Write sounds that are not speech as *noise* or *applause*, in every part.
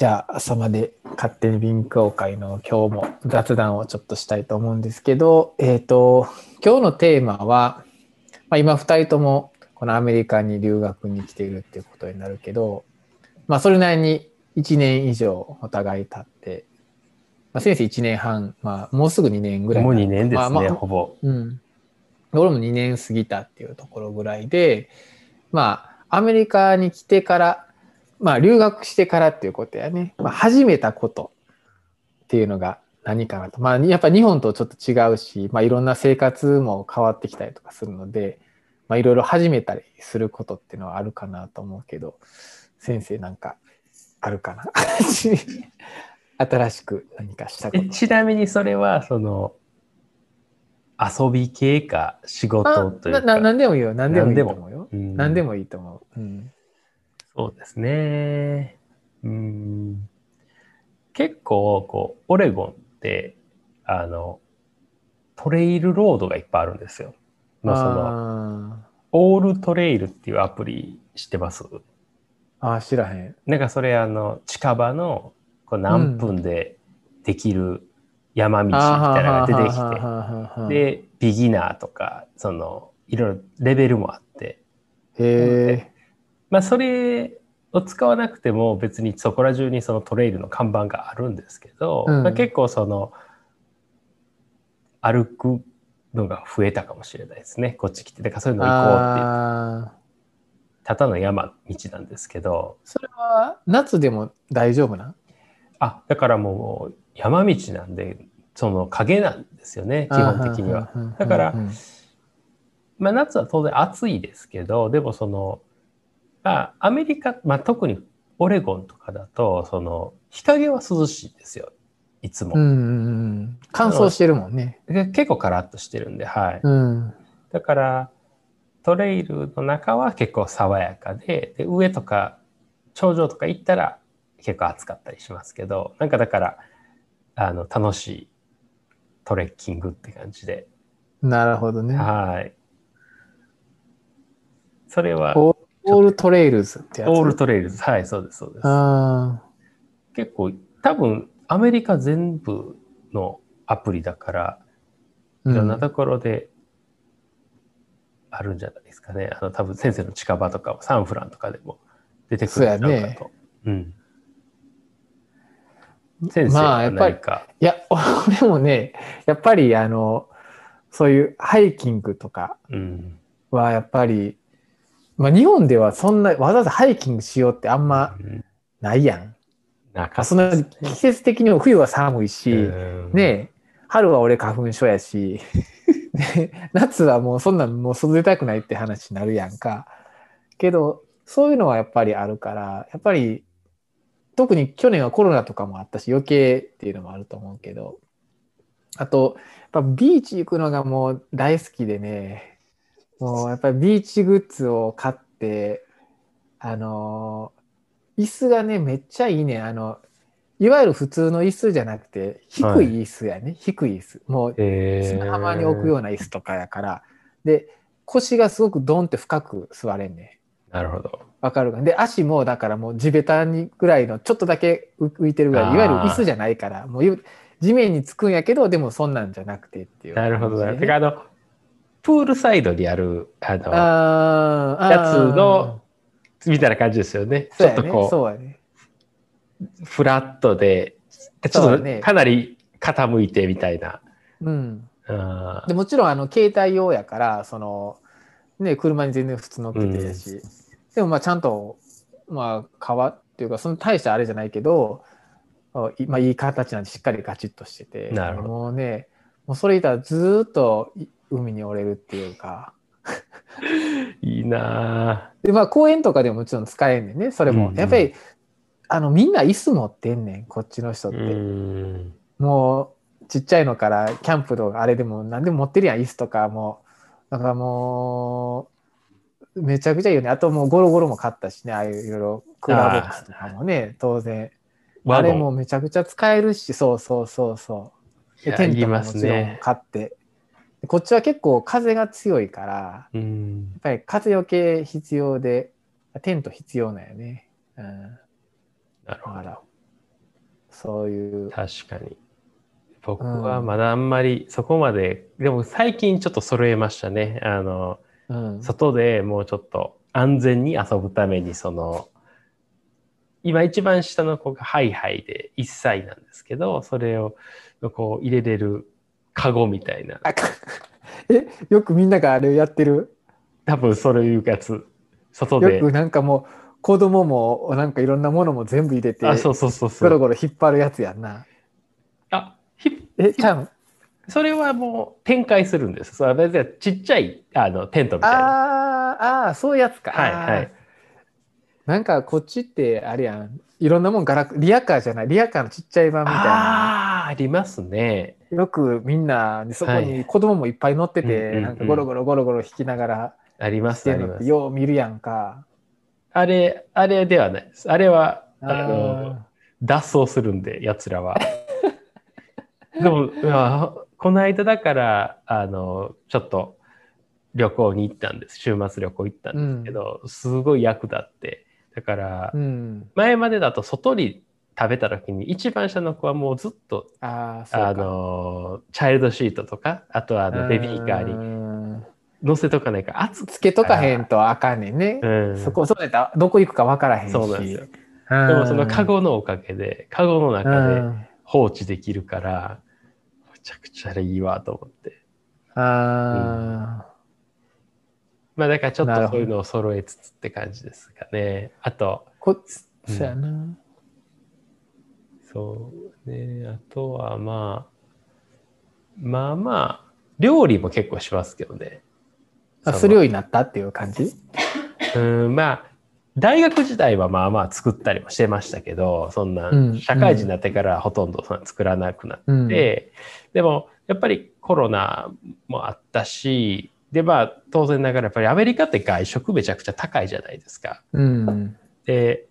じゃあ朝まで勝手に勉強会の今日も雑談をちょっとしたいと思うんですけど、えっ、と、今日のテーマは、まあ、今2人ともこのアメリカに留学に来ているっていうことになるけど、まあそれなりに1年以上お互い経って、まあ、先生1年半、まあもうすぐ2年ぐらいもうなの2年ですね、まあまあほぼ。うん。俺も2年過ぎたっていうところぐらいで、まあ、アメリカに来てから、まあ、留学してからっていうことやね。まあ、始めたことっていうのが何かなと。まあ、やっぱ日本とちょっと違うし、まあ、いろんな生活も変わってきたりとかするので、まあ、いろいろ始めたりすることっていうのはあるかなと思うけど、先生なんかあるかな？*laughs* 新しく何かしたことえ。ちなみにそれは、その、遊び系か仕事というか。あなな何でもいいよ。何でもいいと思うよ。うん何でもいいと思う。うん。そうですね。うん。結構、こう、オレゴンって、あの、トレイルロードがいっぱいあるんですよ。まあ、その、あオールトレイルっていうアプリ知ってます？ーあー、知らへん。なんかそれ、あの、近場の、こう何分でできる山道みたいなのが出てきて、て、で、ビギナーとか、その、いろいろレベルもあって、へまあ、それを使わなくても別にそこら中にそのトレイルの看板があるんですけど、うんまあ、結構その歩くのが増えたかもしれないですねこっち来てだからそういうえ。の行こうってただの山道なんですけどそれは夏でも大丈夫な？あだからもう山道なんでその影なんですよね基本的には。。だからうんまあ、夏は当然暑いですけどでもその、まあ、アメリカ、まあ、特にオレゴンとかだとその日陰は涼しいですよいつも、うんうんうん。乾燥してるもんね。で結構カラッとしてるんで、はい、うん。だからトレイルの中は結構爽やかでで上とか頂上とか行ったら結構暑かったりしますけどなんかだからあの楽しいトレッキングって感じで、なるほどね。はいそれは AllTrails ってやつ？ AllTrails。はい、そうです、そうです。あ結構、多分、アメリカ全部のアプリだから、ーいろんなところであるんじゃないですかね。あの、多分、先生の近場とかも、サンフランとかでも出てくるんじゃないかと。うん。先生はまあやっぱりいや、*laughs* 俺もね、やっぱりあの、そういうハイキングとかうん。はやっぱり、まあ日本ではそんな、わざわざハイキングしようってあんまうんないやん。なかあそんな季節的にも冬は寒いし、うんねえ、春は俺花粉症やし、*laughs* で夏はもうそんなんもう外出たくないって話になるやんか。けど、そういうのはやっぱりあるから、やっぱり、特に去年はコロナとかもあったし、余計っていうのもあると思うけど、あと、やっぱビーチ行くのがもう大好きでね、もうやっぱりビーチグッズを買って、あのー椅子がね、めっちゃいいね。あの、いわゆる普通の椅子じゃなくて、低い椅子やね。低い椅子。もうえー砂浜に置くような椅子とかやから。で、腰がすごくドンって深く座れんね。なるほど。わかるか？で、足もだからもう地べたにぐらいのちょっとだけ浮浮いてるぐらい、いわゆる椅子じゃないから、もうゆ地面につくんやけど、でもそんなんじゃなくてっていうなるほどてか、あの、プールサイドにある、あの、あーやつの、みたいな感じですよね。ね。ょっとこう、ね。フラットで、ちょっとかなり傾いてみたいな。うん。あでもちろんあの携帯用やからそのね車に全然普通乗っけてやし、でもまあちゃんとまあ革っていうかその大したあれじゃないけどまあいい形なんでしっかりガチッとしててなるほどもうねもうそれいたらずーっとい海におれるっていうか。いいなでまあ公園とかでももちろん使えんねんね。それも、うんうん。やっぱりあのみんな椅子持ってんねんこっちの人っぁ。て。うん。もうちっちゃいのからキャンプとかあれでも何でも持ってるやん椅子とかも。うだからもうめちゃくちゃいいよね。あともうゴロゴロも買ったしね。ああいういろいろクーラーボックスとかもね当然。あれもめちゃくちゃ使えるしそうそうそうそう。でテントももちろんね。買って、でこっちは結構風が強いからやうん。っぱり風よけ必要でテント必要なんよね、うん、なるほど。そういう。確かに。僕はまだあんまりそこまで、でも最近ちょっと揃えましたね。あの、うん。外でもうちょっと安全に遊ぶために、その、今一番下の子がハイハイで1歳なんですけど、それをこう入れれるカゴみたいな、*laughs* え、よくみんながあれやってる？多分そういうやつ、外で。よくなんかもう子供もなんかいろんなものも全部入れてあ、そうそうそうそう。ゴロゴロ引っ張るやつやんな。あ、ひえ、ちゃん。それはもう展開するんです。それはちっちゃいあのテントみたいな。あーあー、そういうやつか。はいはい。なんかこっちってあれやん。いろんなもんガラクリアカーじゃない。リアカーのちっちゃい版みたいな。あありますね。よくみんなそこはいに子供もいっぱい乗ってて、うんうんうんなんかゴロゴロゴロゴロ引きながらありましす、あります。よう見るやんか。あれ、あれではないです。あれは、ああの、脱走するんで、奴らは。*laughs* でも、いやこの間だから、あの、ちょっと旅行に行ったんです。週末旅行行ったんですけど、すごい役立って。だから。前までだと外に食べた時に、一番下の子はもうずっと、ああ、そうか。あの、チャイルドシートとか、あとはあのベビーカーにに。乗せとかないから、暑くつけとかへんとあかんねんね。うん、そこ、そうやどこ行くか分からへんし。そうなんですよ。うん。でもそのカゴのおかげで、カゴのう中でん。放置できるから、めちゃくちゃいいわと思って。あまあだからちょっとそういうのを揃えつつって感じですかね。あと、あ、こ、うんそうやな。そうね、あとはまあ、まあまあ、料理も結構しますけどね。あ、するようになったっていう感じ？*laughs* うん、まあ、大学時代はまあまあ作ったりもしてましたけど、そんなうん、社会人になってからほとんどそんな作らなくなって、うん。で、でもやっぱりコロナもあったし、でまあ当然ながらやっぱりアメリカって外食めちゃくちゃ高いじゃないですか。うん。で、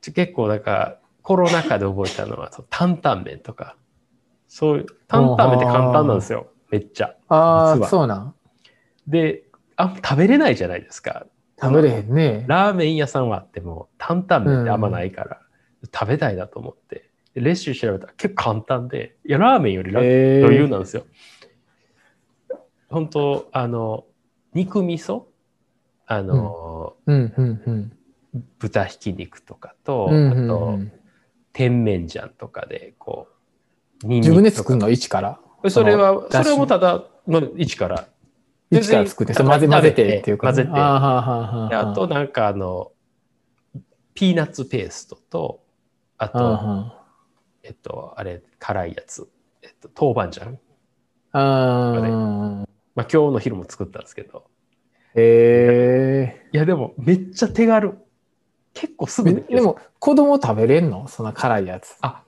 結構なんかコロナ禍で覚えたのは担々麺とか、そういう、担々麺って簡単なんですよ。めっちゃ。ああ、そうなん。で、あ食べれないじゃないですか。食べれへんね。ラーメン屋さんはあっても担々麺ってあんまないから、食べたいなと思って。でレシピ調べたら結構簡単で、いや、ラーメンより余裕なんですよ。本当あの、肉味噌？あの、うん、うん、うん。豚ひき肉とかと、うんうんうあと、ん甜麺醤とかで、こう、ニンニ自分で作るの？一から？それは、それはもうただの一から。一から作って、混ぜ混ぜてっていうか。混ぜてあと、なんかあの、ピーナッツペーストと、あと、えっと、あれ、辛いやつ、えっと、豆板醤。あ。あまあ、今日の昼も作ったんですけど、へいや、でも、めっちゃ手軽。結構すえ。ぐででも、子供食べれんの？そんな辛いやつ。あ、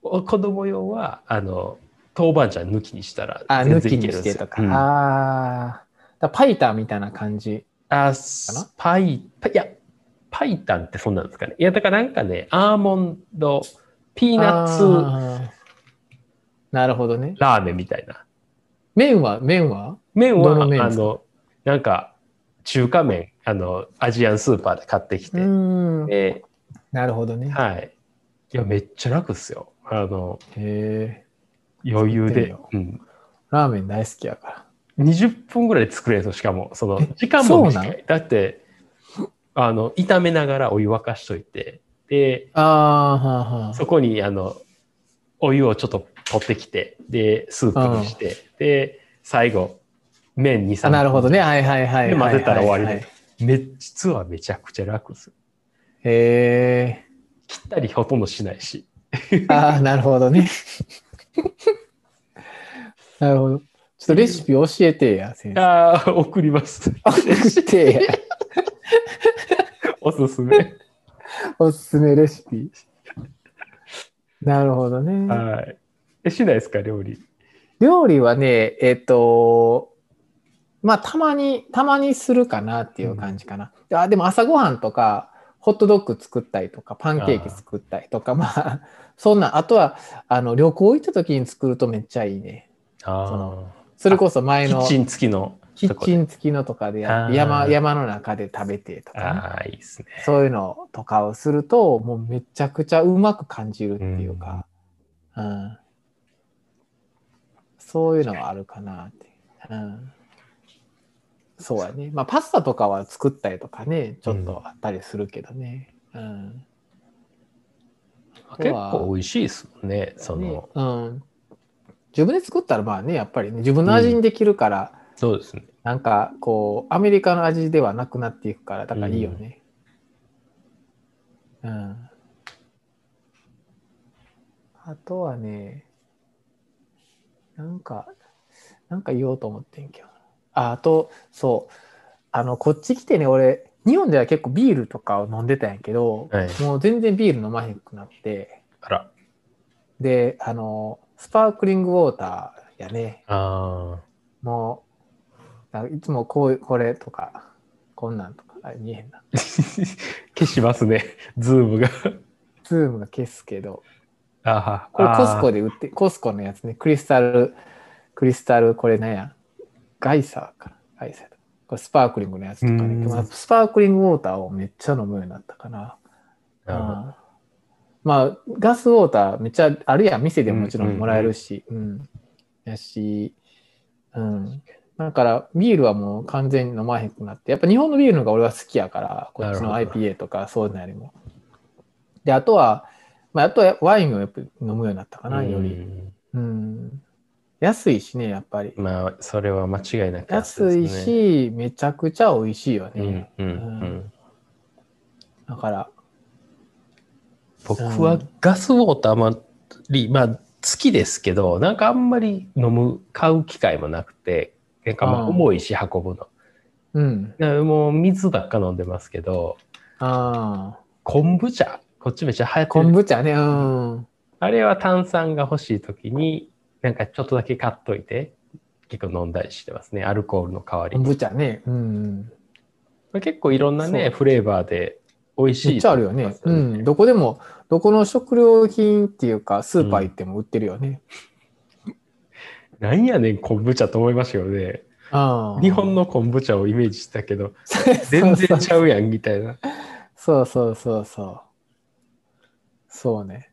お子供用は、あの、豆板醤抜きにしたら、あ、全抜きに然いけるんですよしてとか。うんああ。だパイタンみたいな感じ。あ、スパイ、パいや、パイタンってそんなんですかね。いや、だからなんかね、アーモンド、ピーナッツあーなるほどね。ラーメンみたいな。麺は、麺は？麺は、あの、なんか、中華麺、あの、アジアンスーパーで買ってきうて、ん。で、なるほどね。はい。いや、めっちゃ楽っすよ。あの、へえ。余裕で。うん。ラーメン大好きやから。20分ぐらいで作れると、しかも、そのえ、時間も短い。だって、あの、炒めながらお湯沸かしといて、で、ああ、はあはあ。そこに、あの、お湯をちょっと取ってきて、で、スープにして、で、最後、麺2、3あなるほどね。はいはいはいはい。で混ぜたら終わりはいで。め実はめちゃくちゃ楽です。へ切ったりほとんどしないし。え。ああ、なるほどね。*laughs* なるほど。ちょっとレシピ教えてや、先生。ああ、送ります。送ってや。*laughs* おすすめ。おすすめレシピ。なるほどね。はい。え、しないですか、料理？料理はね、えっ、と、まあ、たまに、たまにするかなっていう感じかな。あでも朝ごはんとか、ホットドッグ作ったりとか、パンケーキ作ったりとか、まあ、そんな、あとは、あの、旅行行った時に作るとめっちゃいいね。あそれこそ前のキッチン付きの。キキッチン付きのとかでやって山あー山の中で食べてとかね、ああ、いいですね。そういうのとかをすると、もうめちゃくちゃうまく感じるっていうか、うんそういうのはあるかなって。うん、そうやね。まあ、パスタとかは作ったりとかね、ちょっとあったりするけどね。うん。結構美味しいですもんね。そねの、うん。自分で作ったらまあね、やっぱりね、自分の味にできるから、そうですね。なんかこう、アメリカの味ではなくなっていくから、だからいいよね。うん。あとはね、なんか、なんか言おうと思ってんけど。あ、あと、そう。あの、こっち来てね、俺、日本では結構ビールとかを飲んでたんやけど、はいもう全然ビール飲まへんくなって、あら。で、あの、スパークリングウォーターやね。あもう、いつもこう、これとか、こんなんとか、あ見えへんな。あ。*laughs* 消しますね。ズームが。ズームが消すけど、ああ。これ Costco で。で売って、 Costco のやつね、クリスタル、クリスタル、これなんや、ガイザーかな。ガイサーとこれスパークリングのやつとかね。うんまあスパークリングウォーターをめっちゃ飲むようになったかな。なるほどうんまあ、ガスウォーターめっちゃあるやん。店でももちろんもらえるし。うん。やし、うん。だから、ビールはもう完全に飲まへんくなって、やっぱ日本のビールの方が俺は好きやから、こっちの IPA とかそういうのよりも。で、あとは、まあ、あとはワインをやっぱり飲むようになったかな、より。うんうん。安いしね、やっぱり。まあ、それは間違いなく安ね、し、めちゃくちゃ美味しいようんね。うんううんん、だから、僕はガスウォーターもり、まあ、好きですけど、なんかあんまり飲む、買う機会もなくて、なんかまあ重いし運ぶの。うん。もう水ばっか飲んでますけど、ああ。昆布茶、こっちめっちゃ流行って昆る。布茶ね、うん。あれは炭酸が欲しい時に、なんかちょっとだけ買っといて、結構飲んだりしてますね。アルコールの代わり昆に。布茶ね。うん。結構いろんなね、フレーバーで美味しい。めっちゃあるよね。うん。どこでも、どこの食料品っていうか、スーパー行っても売ってるよね。なんやねん、昆布茶と思いましたよね。日本の昆布茶をイメージしたけど、*laughs* 全然ちゃうやんみたいな。そうそうそうそう。そうね。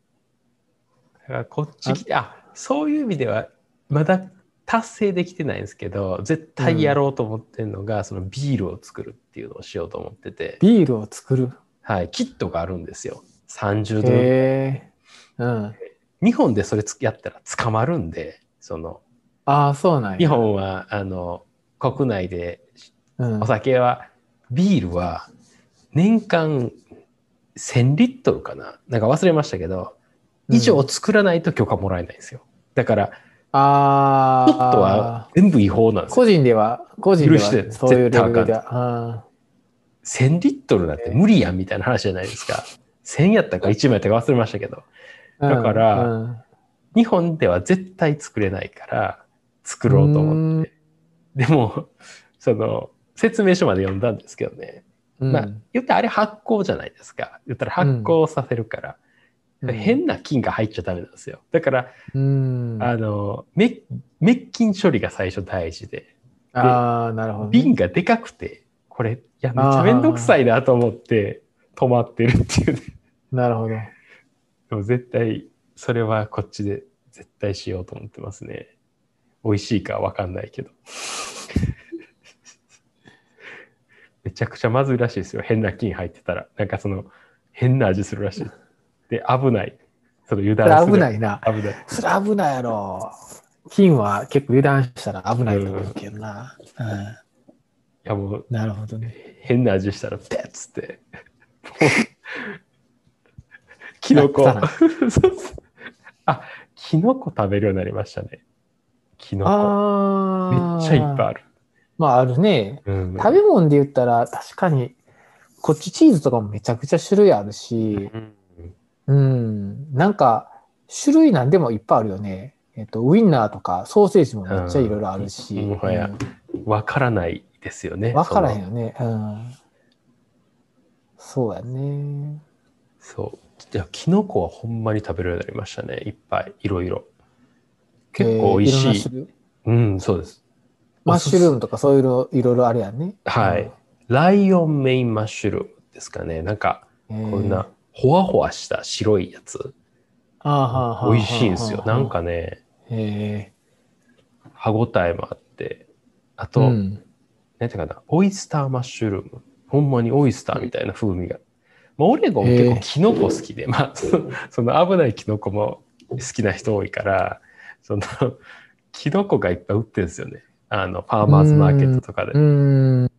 だからこっち来て、あそういう意味では、まだ達成できてないんですけど、絶対やろうと思ってるのが、そのビールを作るっていうのをしようと思ってて、ビールを作る？はい、キットがあるんですよ。30度。へえ。うん。日本でそれつやったら捕まるんで、その、ああ、そうなんや。日本は、あの、国内でうんお。酒は、ビールは年間1000リットルかな？なんか忘れましたけど、以上作らないと許可もらえないんですよ。だから、あちょっとは全部違法なんですよ。個人では、個人ではそういうレベルでは。あ1000リットルなんて無理やんみたいな話じゃないですか。1000やったか1枚やったか忘れましたけど、あだからうん日本では絶対作れないから、作ろうと思って。でも、その、説明書まで読んだんですけどね。うんまあ、言ったらあれ発酵じゃないですか。言ったら発酵させるから、うん変な菌が入っちゃダメなんですよ。だから、うん。あの、滅滅菌処理が最初大事で、ああ、なるほどね。瓶がでかくて、これ、いや、めっちゃめんどくさいなと思って止まってるっていうね。なるほど。でも絶対、それはこっちで絶対しようと思ってますね。美味しいかわかんないけど。めちゃくちゃまずいらしいですよ。変な菌入ってたら。なんかその、変な味するらしい。で、危ない。その油断する。危ないな。危ない。それ危ないやろ。金は結構油断したら危ないと思うけどな。うん。いやもう、なるほどね。変な味したら、ペッつって。*laughs* キノコ。*laughs* あ、キノコ食べるようになりましたね。キノコ。めっちゃいっぱいある。まああるね。うん食べ物で言ったら確かに、こっちチーズとかもめちゃくちゃ種類あるし、うんうん。なんか、種類なんでもいっぱいあるよね。えっと、ウインナーとかソーセージもめっちゃいろいろあるし。うんもはやわからないですよね。わからへんよね。うん。そうやね。そう。いや、キノコはほんまに食べるようになりましたね。いっぱい、いろいろ。結構美味しい。えーろんな種類？うん、そうです。マッシュルームとかそういうのいろいろあるやんね。はい。ライオンメインマッシュルームですかね。なんか、うん。こんな、ほわほわした白いやつ。あー美味しいんですよ。なん。かね、へ歯ごたえもあって。あえ。と、うん。なんていうかな、オイスターマッシュルーム。ほんまにオイスターみたいな風味が。まあ、オレゴン結構キノコ好きで、まあ、その危ないキノコも好きな人多いから、その、キノコがいっぱい売ってるんですよね。あの、ファーマーズマーケットとかでう。ん。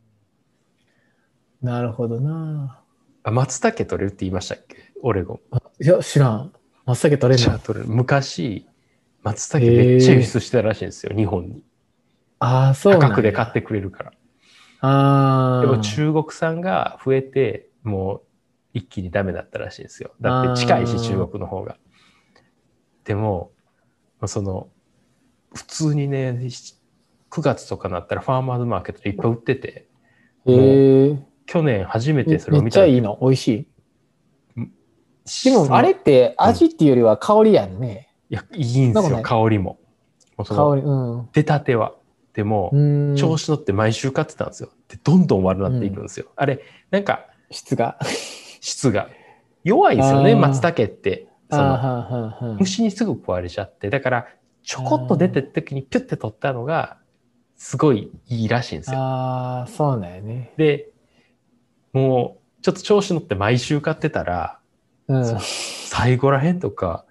なるほどな。あ松茸取れるって言いましたっけ？オレゴン。いや、知らん。松茸取れ取れる昔、松茸めっちゃ輸出してたらしいんですよ、日本に。ああ、そう価格で買ってくれるから。ああ。でも中国産が増えて、もう一気にダメだったらしいんですよ。だって近いし、中国の方が。でも、まあその、普通にね、9月とかなったらファーマーズマーケットでいっぱい売ってて、へえ。去年初めてめそれを見ためっちゃいいの。美味しい。でも、あれって味っていうよりは香りやんね。いや、いいんですよ、香りも。香り。うん。出たては。でも、うん。調子乗って毎週買ってたんですよ。で、どんどん悪くなっていくんですよ。あれ、なんか質が。質が弱いですよね、松茸って。その虫にすぐ食われちゃって、だから、ちょこっと出てる時にピュッて取ったのが、すごいいいらしいんですよ。ああ、そうなんやね。で、もう、ちょっと調子乗って毎週買ってたら、うん。最後らへんとか、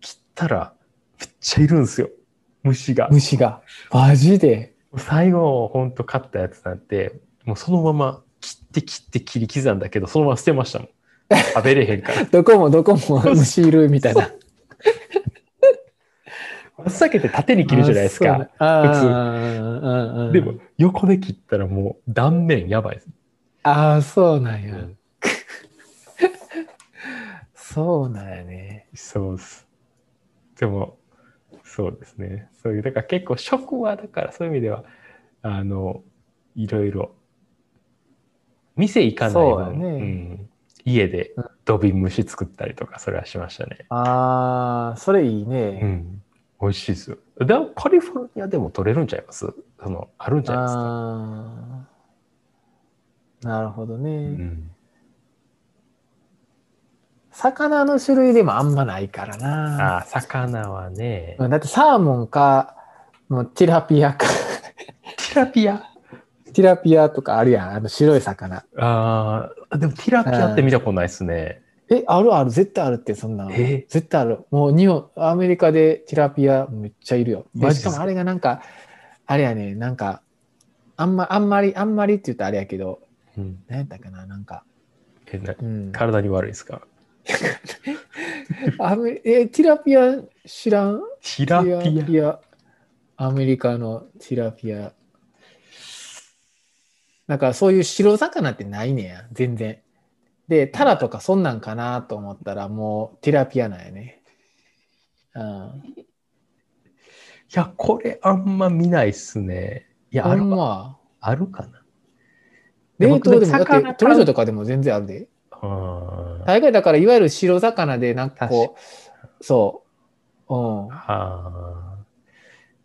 切ったら、めっちゃいるんですよ。虫が。虫が。マジで？最後、ほんと買ったやつなんて、もうそのまま切って切って切り刻んだけど、そのまま捨てましたもん。食べれへんから。*laughs* どこもどこも虫いるみたいな。松茸って縦に切るじゃないですか。普通でも、横で切ったらもう断面やばいです。ああ、そうなんや。うん *laughs* そうなんやね。そうです。でも、そうですね。そういう、だから結構食は、だからそういう意味では、あの、いろいろ、店行かないそうだ分、ねうん、家で土瓶蒸し作ったりとか、それはしましたね。ああ、それいいうね。ん。美味しいですよ。でもカリフォルニアでも取れるんちゃいます？その、あるんじゃないですか？なるほどね。うん。魚の種類でもあんまないからな。ああ、魚はね、だってサーモンか、もうティラピアか。ティラピア？ティラピアとかあるやん。あの白い魚。ああ、でもティラピアって見たことないですね。え、あるある、絶対あるって、そんなの。え？絶対ある。もう日本、アメリカでティラピアめっちゃいるよ。でマか？しかもあれがなんか、あれやね、なんか、あんま、あんまり、あんまりって言ったらあれやけど、うん。何やったかな、なんか、えなうん。体に悪いですか？*laughs* アメえ、ティラピア知らん？ティラピア？ティラピア。アメリカのティラピア。なんかそういう白魚ってないねや、全然。で、タラとかそんなんかなと思ったらもうティラピアなんやね。うん。いや、これあんま見ないっすね。いや、あほる。あるかな。冷凍でも、だ魚ってトレジョとかでも全然あるで。あ大概だからいわゆる白魚でなんかこう、そう。うん。あ。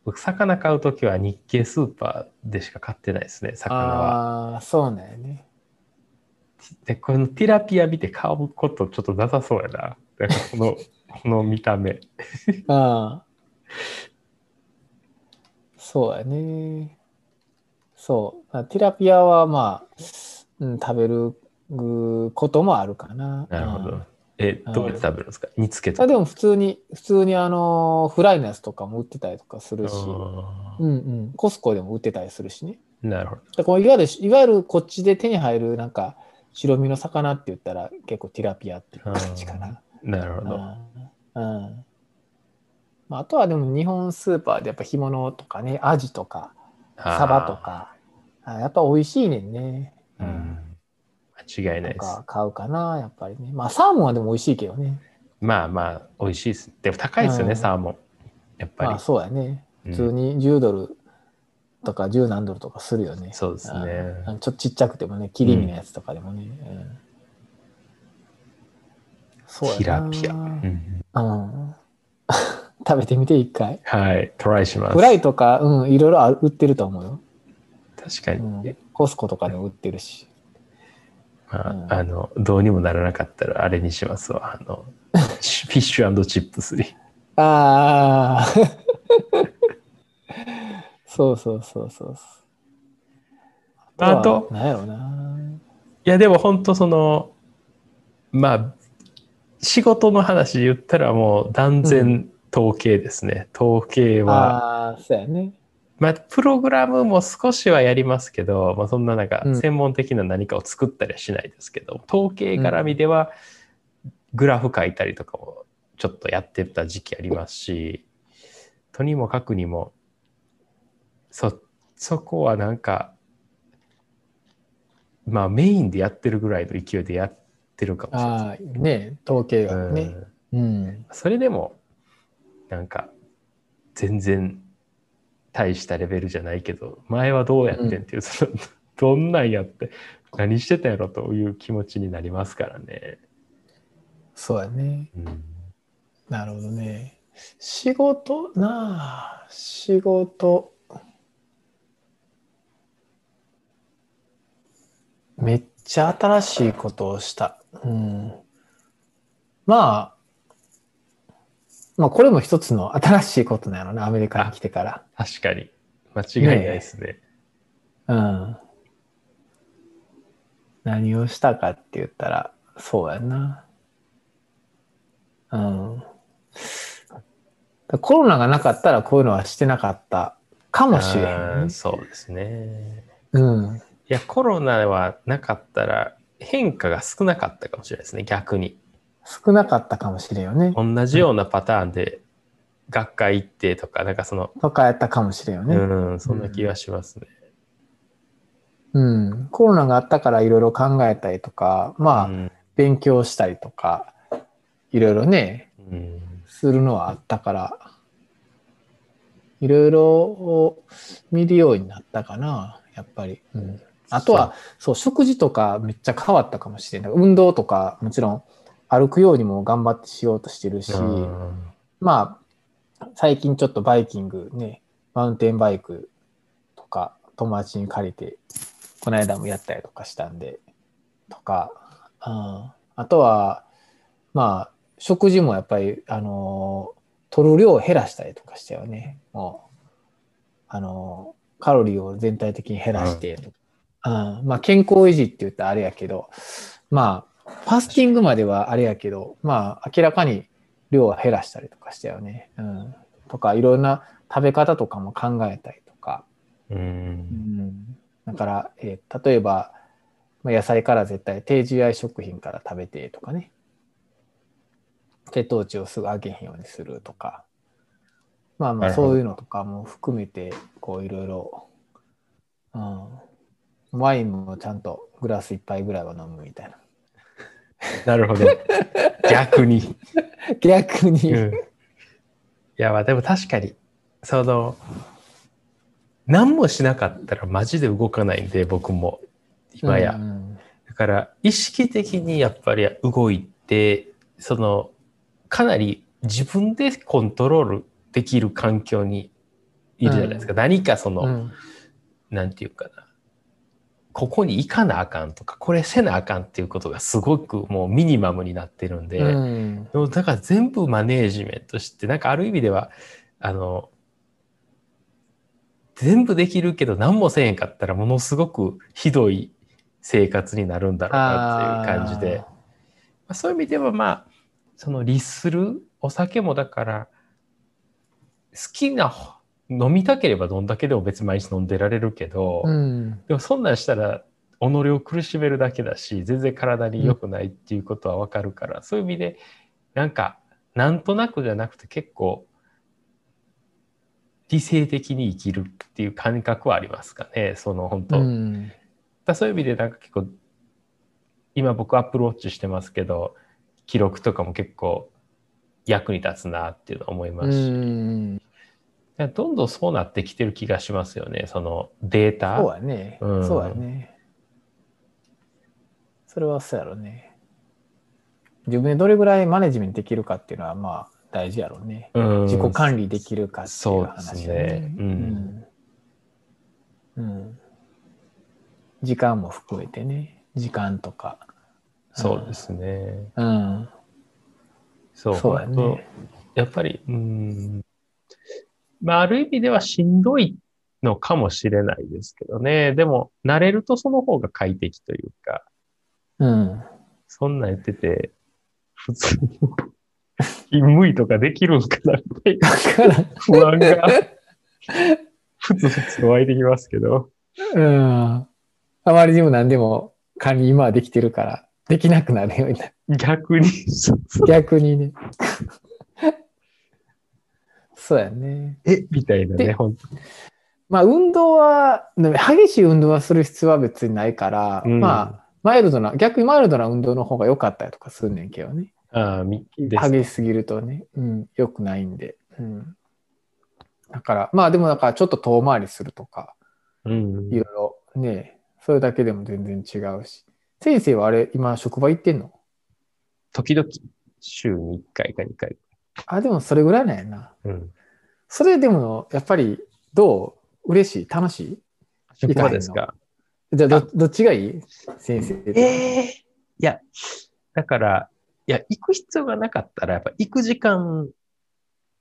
僕、魚買うときは日系スーパーでしか買ってないですね、魚は。ああ、そうなんやね。で、このティラピア見て買うことちょっとなさそうやな。なんかこの、*laughs* この見た目。*laughs* ああ。そうやね。そう。ティラピアはまあ、うん、食べることもあるかな。なるほどうん。え、どうやって食べるんですか？煮つけとか。あでも普通に、普通にあの、フライのやつとかも売ってたりとかするし、あうんうん。コスコでも売ってたりするしね。ーなるほど。だからいわゆる、いわゆるこっちで手に入るなんか、白身の魚って言ったら結構ティラピアっていう感じかな。なるほど。うんうんまあ、あとはでも日本スーパーでやっぱ干物とかね、アジとか、サバとか、あやっぱ美味しいねんね。うん。間違いないとです。か買うかな、やっぱりね。まあサーモンはでも美味しいけどね。まあまあ、美味しいです。でも高いですよね、うんサーモン。やっぱり。まあそうやね。うん普通に10ドルとか10何ドルとかするよね。そうですね。うんちょっとちっちゃくてもね、切り身のやつとかでもね。うんそうティラピア。うんうん。*laughs* 食べてみて一回。はい、トライします。フライとか、うん、いろいろあ売ってると思うよ。確かに。うん、コスコとかでも売ってるし。まあ、うんあの、どうにもならなかったら、あれにしますわ。あの、*laughs* フィッシュチップスに。ああ。そうそうそうそう。あとはなんやろうな。いや、でも本当その、まあ、仕事の話で言ったらもう断然統計ですね。統計は、ああ、そうやね。まあ、プログラムも少しはやりますけど、まあ、そんななんかうん専門的な何かを作ったりはしないですけど、統計絡みではグラフ書いたりとかもちょっとやってた時期ありますし、とにもかくにも、そ、そこはなんか、まあメインでやってるぐらいの勢いでやってるかもしれない。ああ、ね、統計学ね。うんうん。それでも、なんか、全然大したレベルじゃないけど、前はどうやってんっていう、その、*laughs* どんなんやって、何してたんやろという気持ちになりますからね。そうやね。うん、なるほどね。仕事なあ、仕事。めっちゃ新しいことをした。うん。まあ、まあこれも一つの新しいことなのな、アメリカに来てから。確かに。間違いないですね。うん。何をしたかって言ったら、そうやな。うん。コロナがなかったらこういうのはしてなかったかもしれへんね。そうですね。うん。いや、コロナはなかったら変化が少なかったかもしれないですね、逆に。少なかったかもしれんよね。同じようなパターンで学会行ってとか、なんかその、とかやったかもしれんよね。うん、そんな気がしますね。うん。コロナがあったからいろいろ考えたりとか、まあ、うん勉強したりとか、いろいろね、うんするのはあったから、いろいろ見るようになったかな、やっぱり。うん、あとは、そう、食事とかめっちゃ変わったかもしれない。運動とか、もちろん歩くようにも頑張ってしようとしてるし、うんまあ、最近ちょっとバイキングね、マウンテンバイクとか友達に借りて、この間もやったりとかしたんで、とか、うん、あとは、まあ、食事もやっぱり、あのー取る量を減らしたりとかしたよね。もう、あのーカロリーを全体的に減らしてとか、うん、まあ、健康維持って言ったらあれやけど、まあ、ファスティングまではあれやけど、まあ、明らかに量は減らしたりとかしたよね。うん。とか、いろんな食べ方とかも考えたりとか。う。うんん。だから、えー例えば、まあ野菜から絶対低 GI 食品から食べてとかね。血糖値をすぐ上げへんようにするとか。まあまあ、そういうのとかも含めて、こういろいろ、うん。ワインもちゃんとグラス一杯ぐらいは飲むみたいな。なるほど。*laughs* 逆に。逆に。うんいや、まあでも確かに、その、何もしなかったらマジで動かないんで、僕も、今や。うんだから、意識的にやっぱり動いて、その、かなり自分でコントロールできる環境にいるじゃないですか。何かその、うんなんていうかな。ここに行かなあかんとか、これせなあかんっていうことがすごくもうミニマムになってるんで、うん。でもだから全部マネージメントして、なんかある意味では、あの、全部できるけど何もせえへんかったらものすごくひどい生活になるんだろうなっていう感じで、まあ、そういう意味ではまあ、その律するお酒もだから、好きな、飲みたければどんだけでも別に毎日飲んでられるけど、うん。でもそんなんしたら己を苦しめるだけだし全然体に良くないっていうことはわかるから、そういう意味でなんかなんとなくじゃなくて結構理性的に生きるっていう感覚はありますかねその本当、うん。だそういう意味でなんか結構今僕アップルウォッチしてますけど記録とかも結構役に立つなっていうのは思いますし、うんどんどんそうなってきてる気がしますよねそのデータそうやね。うんそうやね。それはそうやろね。自分でどれぐらいマネジメントできるかっていうのは、まあ、大事やろうね。うん自己管理できるかっていうそうで話すだねうんうんうん時間も含めてね。時間とか。そうですね。うん。そう。そうやね。やっぱり、うん。まあ、ある意味ではしんどいのかもしれないですけどね。でも、慣れるとその方が快適というか、うん。そんなん言ってて、普通に、勤務医とかできるんかなみたいな不安が、ふつふつと湧いてきますけど。うん。あまりにも何でも管理今はできてるから、できなくなるようになる。逆に、逆にね。そうやね。え？みたいなね、で本当まあ運動は、激しい運動はする必要は別にないから、うんまあ、マイルドな、逆にマイルドな運動の方が良かったりとかするねんけどね。ああ、み、です。激しすぎるとね、うん、良くないんで。うん。だから、まあでもだからちょっと遠回りするとか、うんいろいろね、それだけでも全然違うし。先生はあれ、今職場行ってんの？時々、週に1回か2回。あ、でもそれぐらいなんやな。うん。それでも、やっぱり、どう？嬉しい？楽しい？職場ですか？じゃあど、どっちがいい？先生。と。ええいや、だから、いや、行く必要がなかったら、やっぱ行く時間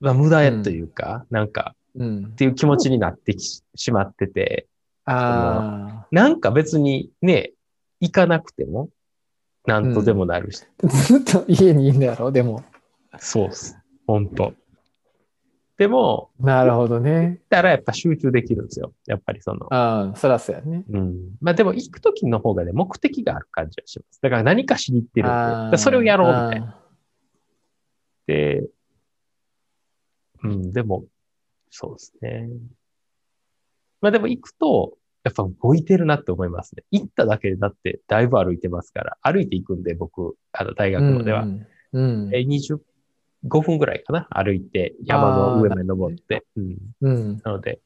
は無駄やというか、なんか、うん。っ。ていう気持ちになってきししまってて、あなんか別にね、行かなくても、なんとでもなるし、あ。ずっと家にいんだろ？でも。そうっす。本当でも、なるほどね。行ったらやっぱ集中できるんですよ。やっぱりその、ああ、そらそうやね。うん。まあでも行くときの方がね、目的がある感じがします。だから何かしに行ってるんで、それをやろうみたいな。あで、うん、でも、そうですね。まあでも行くと、やっぱ動いてるなって思いますね。行っただけでだってだいぶ歩いてますから、歩いて行くんで僕、あの大ー学までは。うんうん。え、25分ぐらいかな歩いて山の上まで登って。うん。うん。なので、や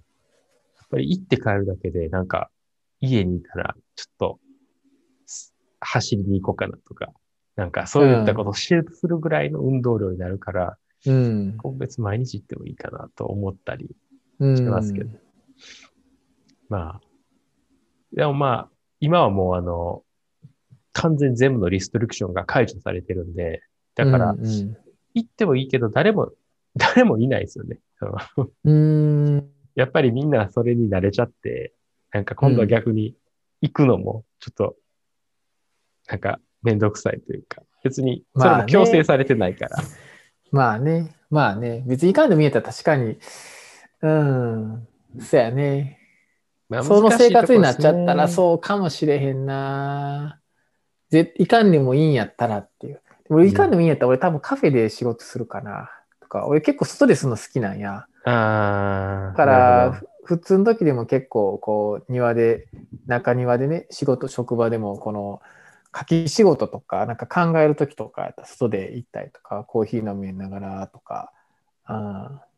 っぱり行って帰るだけで、なんか、家にいたら、ちょっと、す走りに行こうかなとか、なんかそういったことをしするぐらいの運動量になるから、うん。今月毎日行ってもいいかなと思ったりうん。してますけど。まあ、でもまあ、今はもうあの、完全に全部のリストリクションが解除されてるんで、だからう、ん行ってもいいけど、誰も、*laughs* 誰もいないですよね。うん。うんやっぱりみんなそれに慣れちゃって、なんか今度は逆に行くのもちょっと、なんかめんどくさいというか、別にそれも強制されてないから。まあね、まあね、別にいかんでも見えたら確かに、うん、そうやね。まあその生活になっちゃったらう。そうかもしれへんな。ぜいかんでもいいんやったらっていう。俺いかんでもいいんやったら俺多分カフェで仕事するかな。とか、俺結構外でするの好きなんや。ああ。だから、ふ普通の時でも結構こう庭で、中庭でね、仕事、職場でもこの書き仕事とか、なんか考える時とか外で行ったりとか、コーヒー飲みながらとか、あー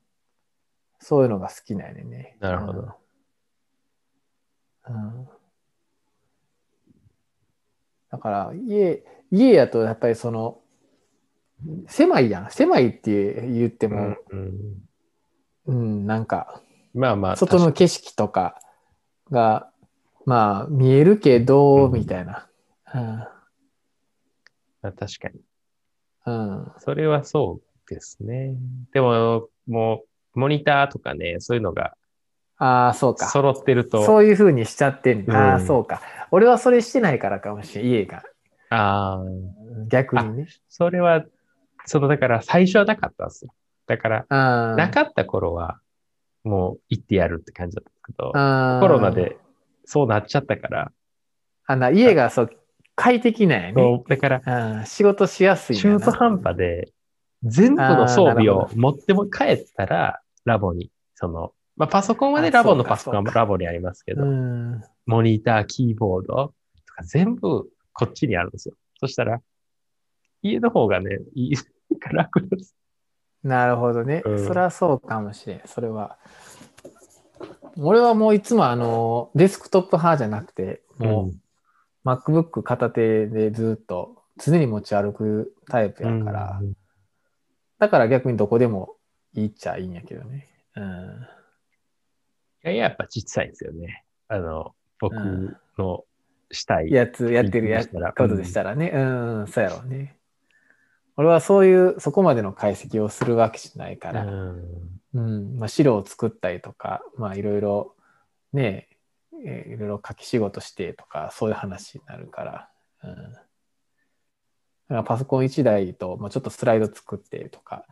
そういうのが好きなんやね。なるほど。うん。うんだから、家、家やとやっぱりその、狭いやん。狭いって言っても、うんうんうん、なんか、まあまあ、外の景色とかが、まあ、見えるけど、うんみたいな。確か確かに。うん。うん。それはそうですね。でも、もう、モニターとかね、そういうのがああ、そうか。揃ってると、そういう風にしちゃってん、うんああ、そうか。俺はそれしてないからかもしれん、家が。ああ、逆にね。それは、その、だから最初はなかったんですよ。だから。なかった頃は、もう行ってやるって感じだったんですけど、コロナでそうなっちゃったから、あな家がそう快適なんやね。そうだから、仕事しやすい中途半端で、全部の装備を持っても帰ったら、ラボに、その、まあ、パソコンはね、あラボのパソコンはラボにありますけど、うん。モニター、キーボードとか全部こっちにあるんですよ。そしたら、家の方がね、いい楽です。なるほどね。うんそれはそうかもしれん。それは。俺はもういつもあの、デスクトップ派じゃなくて、もう、MacBook 片手でずっと常に持ち歩くタイプやから、うんだから逆にどこでもいいっちゃいいんやけどね。うん。いや、やっぱ小さいですよね。あの、僕のしたい。やつやってるやしたらことでしたらね。うん、そうやろうね。俺はそういう、そこまでの解析をするわけじゃないから、うんうん、まあ、資料を作ったりとか、まあ、いろいろ、ね、えーいろいろ書き仕事してとか、そういう話になるから、うん。だからパソコン1台と、まあ、ちょっとスライド作ってとか、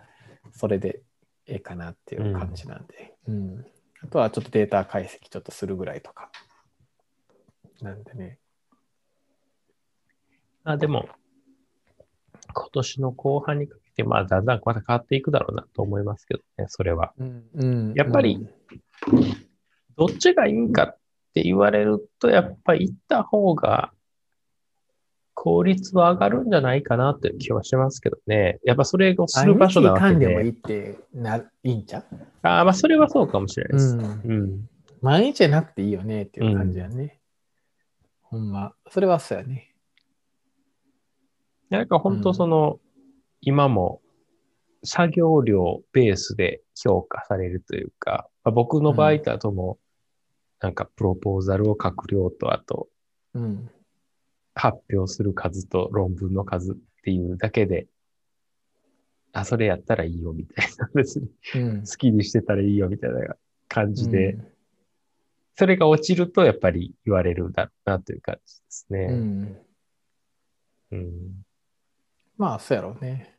それでええかなっていう感じなんで、うん。あとはちょっとデータ解析ちょっとするぐらいとか。なんでね。あ、でも、今年の後半にかけて、まあ、だんだんまた変わっていくだろうなと思いますけどね、それは。うんうんやっぱりどっちがいいんかって言われると、やっぱり行った方が効率は上がるんじゃないかなっていう気はしますけどね。やっぱそれをする場所なわけ毎日間でもいいで。ってないいんちゃうああ、まあそれはそうかもしれないです。うん。うん。毎日じゃなくていいよねっていう感じやね。ほんま。それはそうやね。なんか本当その、今も作業量ベースで評価されるというか、まあ、僕の場合だともう、なんかプロポーザルを書く量と、あとうん。発表する数と論文の数っていうだけで、あ、それやったらいいよみたいな、別にうん。好きにしてたらいいよみたいな感じで、うんそれが落ちるとやっぱり言われるんだろうなという感じですうね。ん。うんまあ、そうやろうね。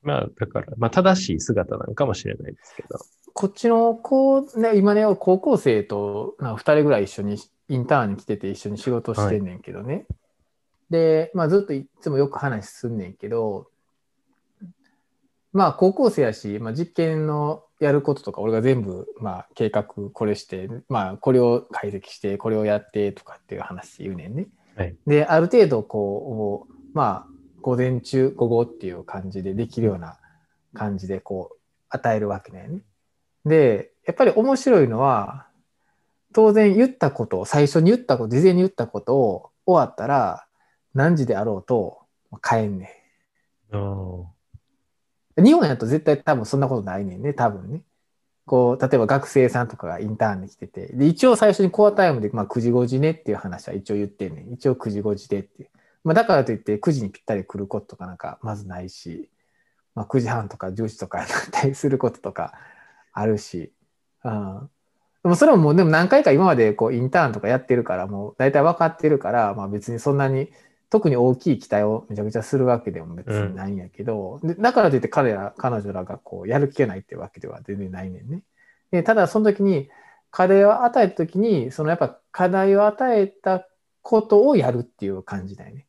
まあ、だから、まあ正しい姿なのかもしれないですけど。こっちの子、ね、今ね、高校生とな2人ぐらい一緒にインターンに来てて一緒に仕事してんねんけどね。で、まあずっといつもよく話すんねんけど、まあ高校生やし、まあ、実験のやることとか俺が全部、まあ、計画これして、まあこれを解析してこれをやってとかっていう話言うねんね。はいで、ある程度こう、まあ午前中午後っていう感じでできるような感じでこう与えるわけね。で、やっぱり面白いのは、当然言ったこと、最初に言ったこと、事前に言ったことを終わったら、何時であろうと変えんねうんん。日本やと絶対多分そんなことないねんね、多分ね。こう、例えば学生さんとかがインターンに来てて、で、一応最初にコアタイムで、まあ9時5時ねっていう話は一応言ってんねん。一応9時5時でっていう。まあだからといって9時にぴったり来ることとかなんかまずないし、まあ9時半とか10時とかになったりすることとかあるし、うん。でもそれももうでも何回か今までこうインターンとかやってるからもう大体分かってるから、まあ別にそんなに特に大きい期待をめちゃくちゃするわけでも別にないんやけど、でだからといって彼ら、彼女らがこうやる気がないってわけでは全然ないねんね。でただその時に課題を与えた時に、そのやっぱ課題を与えたことをやるっていう感じだよね。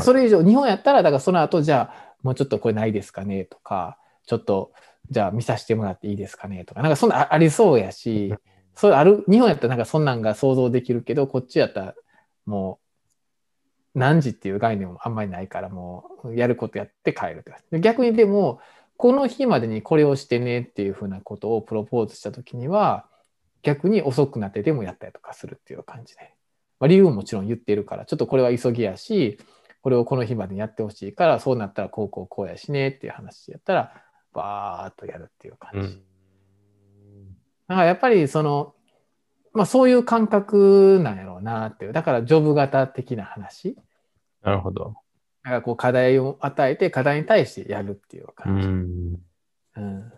それ以上、日本やったら、だからその後、じゃあ、もうちょっとこれないですかねとか、ちょっと、じゃあ見させてもらっていいですかねとか、なんかそんなあありそうやし、そうある、日本やったらなんかそんなんが想像できるけど、こっちやったらもう、何時っていう概念もあんまりないから、もう、やることやって帰るって感じ。で逆にでも、この日までにこれをしてねっていうふうなことをプロポーズしたときには、逆に遅くなってでもやったりとかするっていう感じで。まあ、理由ももちろん言ってるから、ちょっとこれは急ぎやし、これをこの日までにやってほしいから、そうなったらこうこうこうやしねっていう話やったら、バーっとやるっていう感じ。うんだからやっぱりその、まあそういう感覚なんやろうなっていう。だからジョブ型的な話。なるほど。だからこう課題を与えて、課題に対してやるっていうう感じ。ん。うん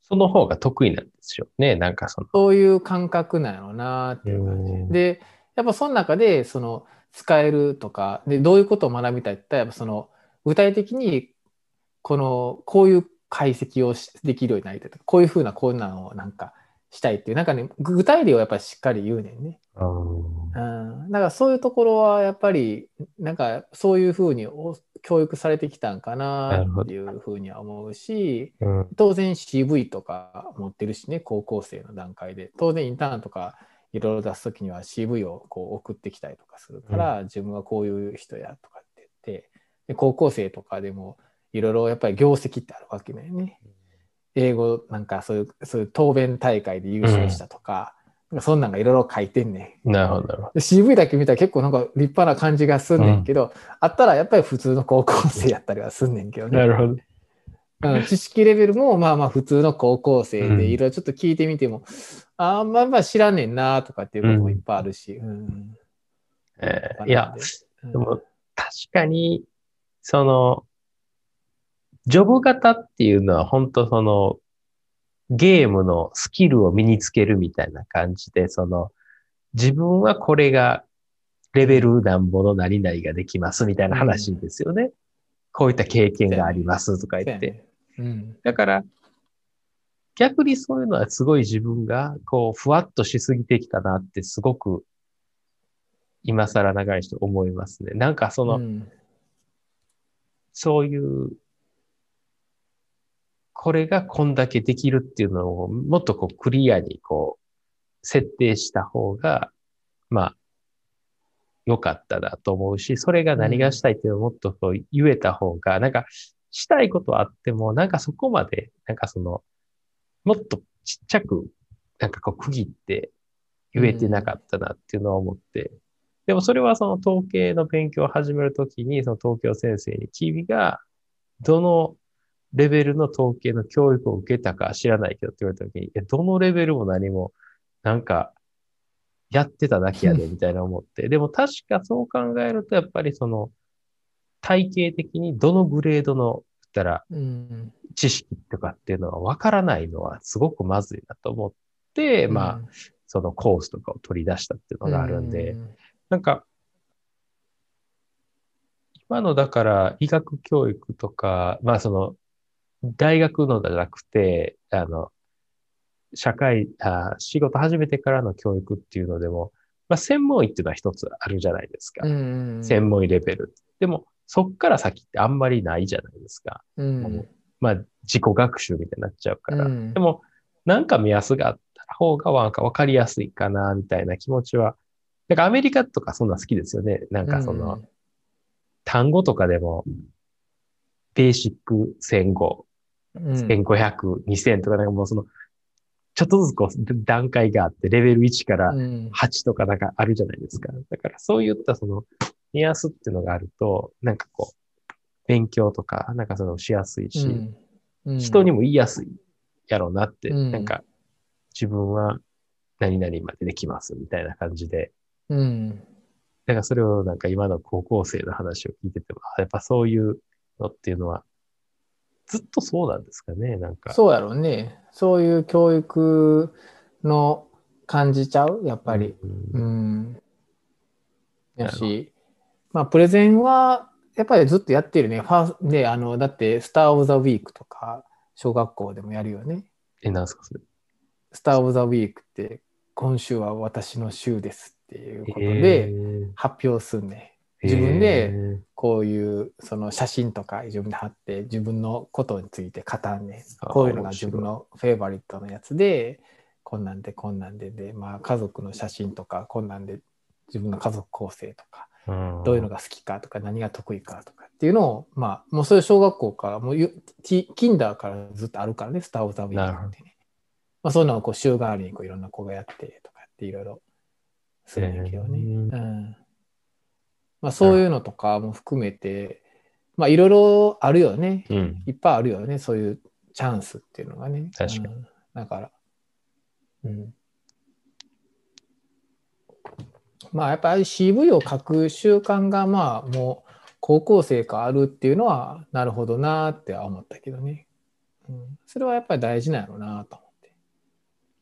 その方が得意なんですよね。なんかその。そういう感覚なんやろうなっていう感じうん。で、やっぱその中で、その、使えるとか、で、どういうことを学びたいって言ったら、やっぱその、具体的に、この、こういう解析をしできるようになりたいとか、こういうふうな、こういうのをなんかしたいっていう、なんかね、具体例をやっぱりしっかり言うねんね。うん。だからそういうところは、やっぱり、なんか、そういうふうにお教育されてきたんかなっていうふうには思うし、うん当然 CV とか持ってるしね、高校生の段階で。当然インターンとかいろいろ出すときには CV をこう送ってきたりとかするから、自分はこういう人やとかって言って、で高校生とかでもいろいろやっぱり業績ってあるわけだよね。英語なんかそういう、そういう答弁大会で優勝したとか、なんかそんなんがいろいろ書いてんねん。なるほど、なるほど。で CV だけ見たら結構なんか立派な感じがすんねんけど、あったらやっぱり普通の高校生やったりはすんねんけどね。なるほど。うん、知識レベルもまあまあ普通の高校生うんでいろいろちょっと聞いてみても、あんまあまあ知らんねんなとかっていうこともいっぱいあるし。うん。えーいや、、うん。でも確かに、その、ジョブ型っていうのは本当その、ゲームのスキルを身につけるみたいな感じで、その、自分はこれがレベルなんぼの何々ができますみたいな話ですよね。こういった経験がありますとか言って。うん。だから、逆にそういうのはすごい自分が、こう、ふわっとしすぎてきたなってすごく、今更長い人思いますね。なんかその、うんそういう、これがこんだけできるっていうのをもっとこうクリアにこう設定した方が、まあ、良かったなと思うし、それが何がしたいっていうのをもっとこう言えた方が、なんかしたいことはあっても、なんかそこまで、なんかその、もっとちっちゃく、なんかこう区切って言えてなかったなっていうのは思って、でもそれはその統計の勉強を始めるときに、その東京先生に君がどのレベルの統計の教育を受けたか知らないけどって言われたときに、どのレベルも何もなんかやってただけやでみたいな思って。でも確かそう考えると、やっぱりその体系的にどのグレードの、ったらうん知識とかっていうのは分からないのはすごくまずいなと思って、まあ、そのコースとかを取り出したっていうのがあるんで、なんか、今のだから医学教育とか、まあその、大学のじゃなくて、あの、社会あ、仕事始めてからの教育っていうのでも、まあ専門医っていうのは一つあるじゃないですか。うん専門医レベル。でも、そっから先ってあんまりないじゃないですか。うんまあ自己学習みたいになっちゃうから。うんでも、なんか目安があった方がなんかわかりやすいかな、みたいな気持ちは。なんかアメリカとかそんな好きですよね。なんかその、単語とかでも、ベーシック1500、うん1500、2000とかなんかもうその、ちょっとずつこう段階があって、レベル1からうん8とかなんかあるじゃないですか。だからそういったその、目安っていうのがあると、なんかこう、勉強とか、なんかそのしやすいし、うん人にも言いやすいやろうなって、うんなんか、自分は何々までできますみたいな感じで、うんなんかそれをなんか今の高校生の話を聞いてても、あやっぱそういうのっていうのは、ずっとそうなんですかね、なんか。そうやろうね。そういう教育の感じちゃう？やっぱり。うんうん。やし、まあ、プレゼンは、やっぱりずっとやってるね。ファーで、あの、だって、スター・オブ・ザ・ウィークとか、小学校でもやるよね。え、なんすかそれ？スター・オブ・ザ・ウィークって、今週は私の週ですっていうことえでー発表すんね。自分でえこういうその写真とか自分で貼って自分のことについて語んねこういうのが自分のフェイバリットのやつでこんなんでこんなんでで、まあ、家族の写真とかこんなんで自分の家族構成とかーどういうのが好きかとか何が得意かとかっていうのをまあもうそれ小学校からもうゆキキンダーからずっとあるからねスター・オブ・ザ・ウィークってね、まあ、そういうのをこう週替わりにこういろんな子がやってとかっていろいろするんやけどね。へーうんまあ、そういうのとかも含めて、まあいろいろあるよね。うん。いっぱいあるよね。そういうチャンスっていうのがね。確かにうんだから。うん。まあやっぱり CV を書く習慣がまあもう高校生からあるっていうのはなるほどなっては思ったけどね。うん、それはやっぱり大事なんやろうなと思って。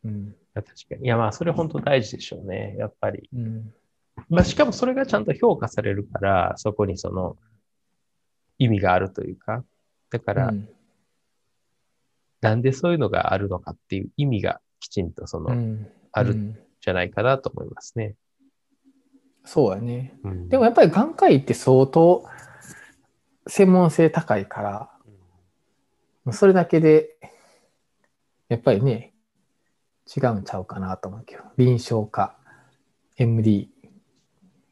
うん。確かに。いや、まあ、それ本当大事でしょうね。やっぱり。うん。まあ、しかもそれがちゃんと評価されるから、そこにその意味があるというか、だから、うんなんでそういうのがあるのかっていう意味がきちんとその、うんあるうんじゃないかなと思いますね。そうやね。うんでもやっぱり眼科医って相当専門性高いから、それだけで、やっぱりね、違うんちゃうかなと思うけど、臨床科、MD、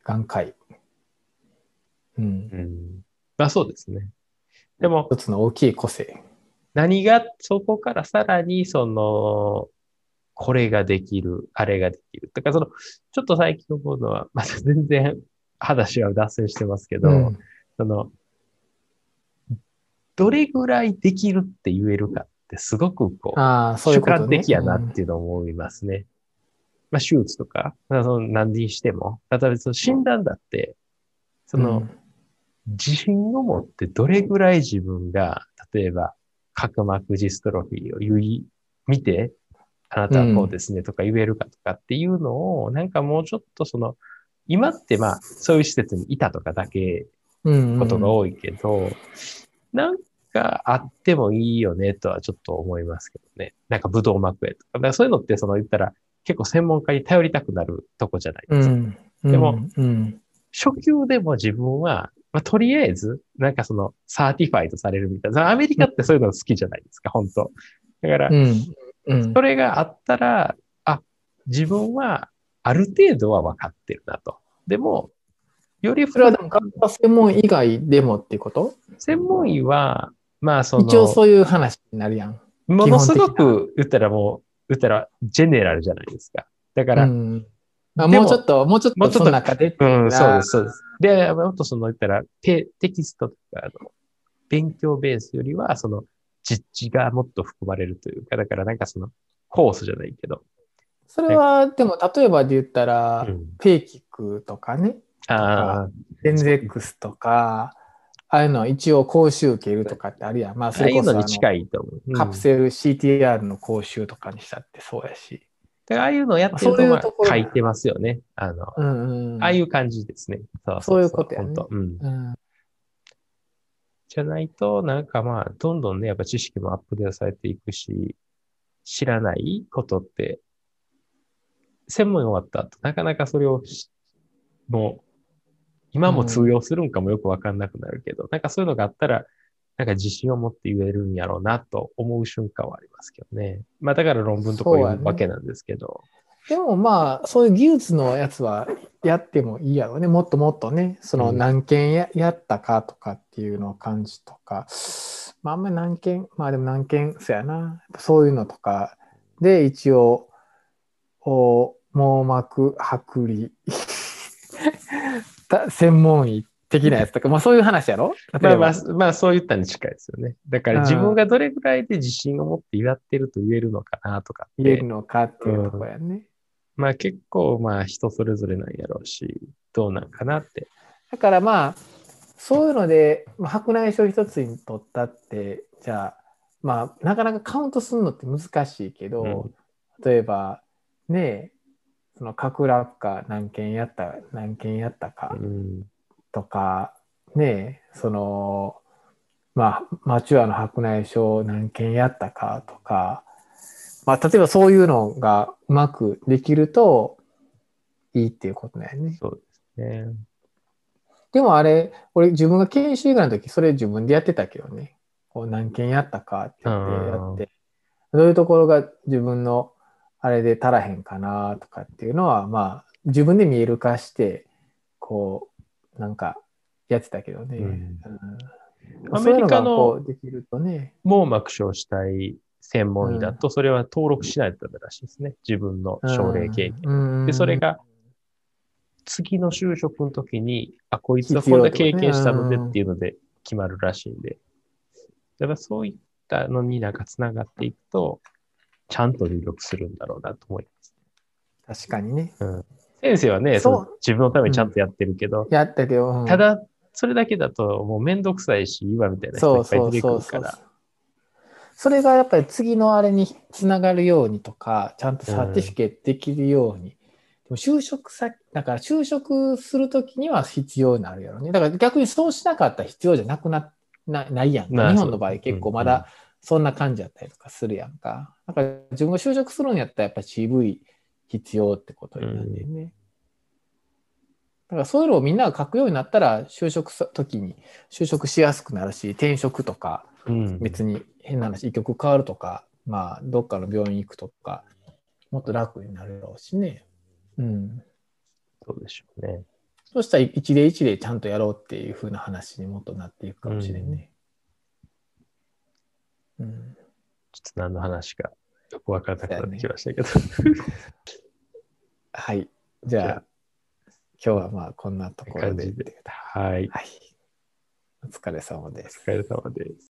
眼科医。うん。うんまあそうですね。でも、一つの大きい個性。何が、そこからさらに、その、これができる、あれができる。だからその、ちょっと最近思うのは、*laughs* また全然話は脱線してますけど、うんその、どれぐらいできるって言えるかってすごくこう、ああ、そういうね。観的やなっていうのを思いますね。まあ、手術とか、まあその何にしても、例えばその診断だって、そうんの、自信を持ってどれぐらい自分が、例えば、角膜ジストロフィーを言い、見て、あなたはこうですねとか言えるかとかっていうのを、なんかもうちょっとその、今ってまあ、そういう施設にいたとかだけことが多いけど、なんかあってもいいよねとはちょっと思いますけどね。なんか武道膜炎とか。だからそういうのってその言ったら結構専門家に頼りたくなるとこじゃないですか。うん。でもうん、初級でも自分は、まあ、とりあえず、なんかその、 certified されるみたいな。アメリカってそういうの好きじゃないですか、本当だからう、ん。うんそれがあったら、あ、自分はある程度は分かってるなと。でも、よりそれはでも、学科専門以外でもっていうこと？専門医は、まあその、一応そういう話になるやん。ものすごく言ったらもう、言ったらジェネラルじゃないですか。だから、ううん、んあでももうちょっと、もうちょっともうちょっとその中で。そうです、そうです。で、もっとその言ったらテ、テキストとかあの、勉強ベースよりは、その、実地がもっと含まれるというか、だからなんかその、コースじゃないけど。それは、でも、例えばで言ったら、うん、ペイキックとかね、ああ、デンゼックスとか、ああいうの一応講習受けるとかってあるやん。まあ、それこそあの近いと思う。うんカプセル CTR の講習とかにしたってそうやし。ああいうのをやってると、まあ書いてますよね。あの、うんうん。ああいう感じですね。そうそういうことやねうん。うん。じゃないと、なんかまあ、どんどんね、やっぱ知識もアップデートされていくし、知らないことって、専門終わった後、なかなかそれを、もう、今も通用するんかもよくわかんなくなるけど、なんかそういうのがあったら、なんか自信を持って言えるんやろうなと思う瞬間はありますけどね。まあだから論文とかそうわけなんですけど。でもまあ、そういう技術のやつはやってもいいやろうね。もっともっとね、そのうん。何件や,、やったかとかっていうのを感じとか、まああんまり何件、まあでも何件、そうやな。そういうのとか。で一応、お網膜剥離。*laughs* た専門医的なやつとか、まあそういう話やろ？ま例えば。あまあ、まあそういったに近いですよね。だから自分がどれぐらいで自信を持ってやってると言えるのかなとか言える、のかっていうところやね。まあ結構まあ人それぞれなんやろうし、どうなんかなって。だからまあ、そういうので、まあ、白内障一つにとったって、じゃあ、まあ、なかなかカウントするのって難しいけど、例えば、ねえ、その角落下何件やった、何件やったかうん。とか、ねえ、その、まあ、マチュアの白内障何件やったかとか、まあ、例えばそういうのがうまくできるといいっていうことだよね。そうですね。でもあれ、俺自分が研修以外の時、それ自分でやってたけどね。こう何件やったかって言ってやって、どういうところが自分のあれで足らへんかなとかっていうのは、まあ、自分で見える化して、こう、なんかやってたけどね。うんうんアメリカの。網膜症主体専門医だと、それは登録しないとダメらしいですね。自分の症例経験。験でそれが、次の就職の時に、あ、こいつはこんな経験したのでっていうので決まるらしいんで。だからそういったのになんか繋がっていくと、ちゃんと入力するんだろうなと思います。確かにね。先生はね、その自分のためにちゃんとやってるけど、やったけど、うんただ、それだけだともうめんどくさいし、今みたいな人そいうっぱい出てくるから。。それがやっぱり次のあれにつながるようにとか、ちゃんとサーティフィケートできるように。でも就職先、だから就職するときには必要になるやろね。だから逆にそうしなかったら必要じゃなくななないやんか。まあ日本の場合結構まうんだそんな感じやったりとかするやんか。だから自分が就職するんやったらやっぱ CV 必要ってことになるんだよね。だからそういうのをみんなが書くようになったら就職するときに就職しやすくなるし、転職とか、うん別に変な話、医局変わるとか、まあ、どっかの病院行くとか、もっと楽になるだろうしね。うん。そうでしょうね。そしたら一例一例ちゃんとやろうっていう風な話にもっとなっていくかもしれんね。うん。ちょっと何の話かよくわからなくなってきましたけど。*laughs* はい。じゃあ、今日はまあこんなところではい。はい。お疲れ様です。お疲れ様です。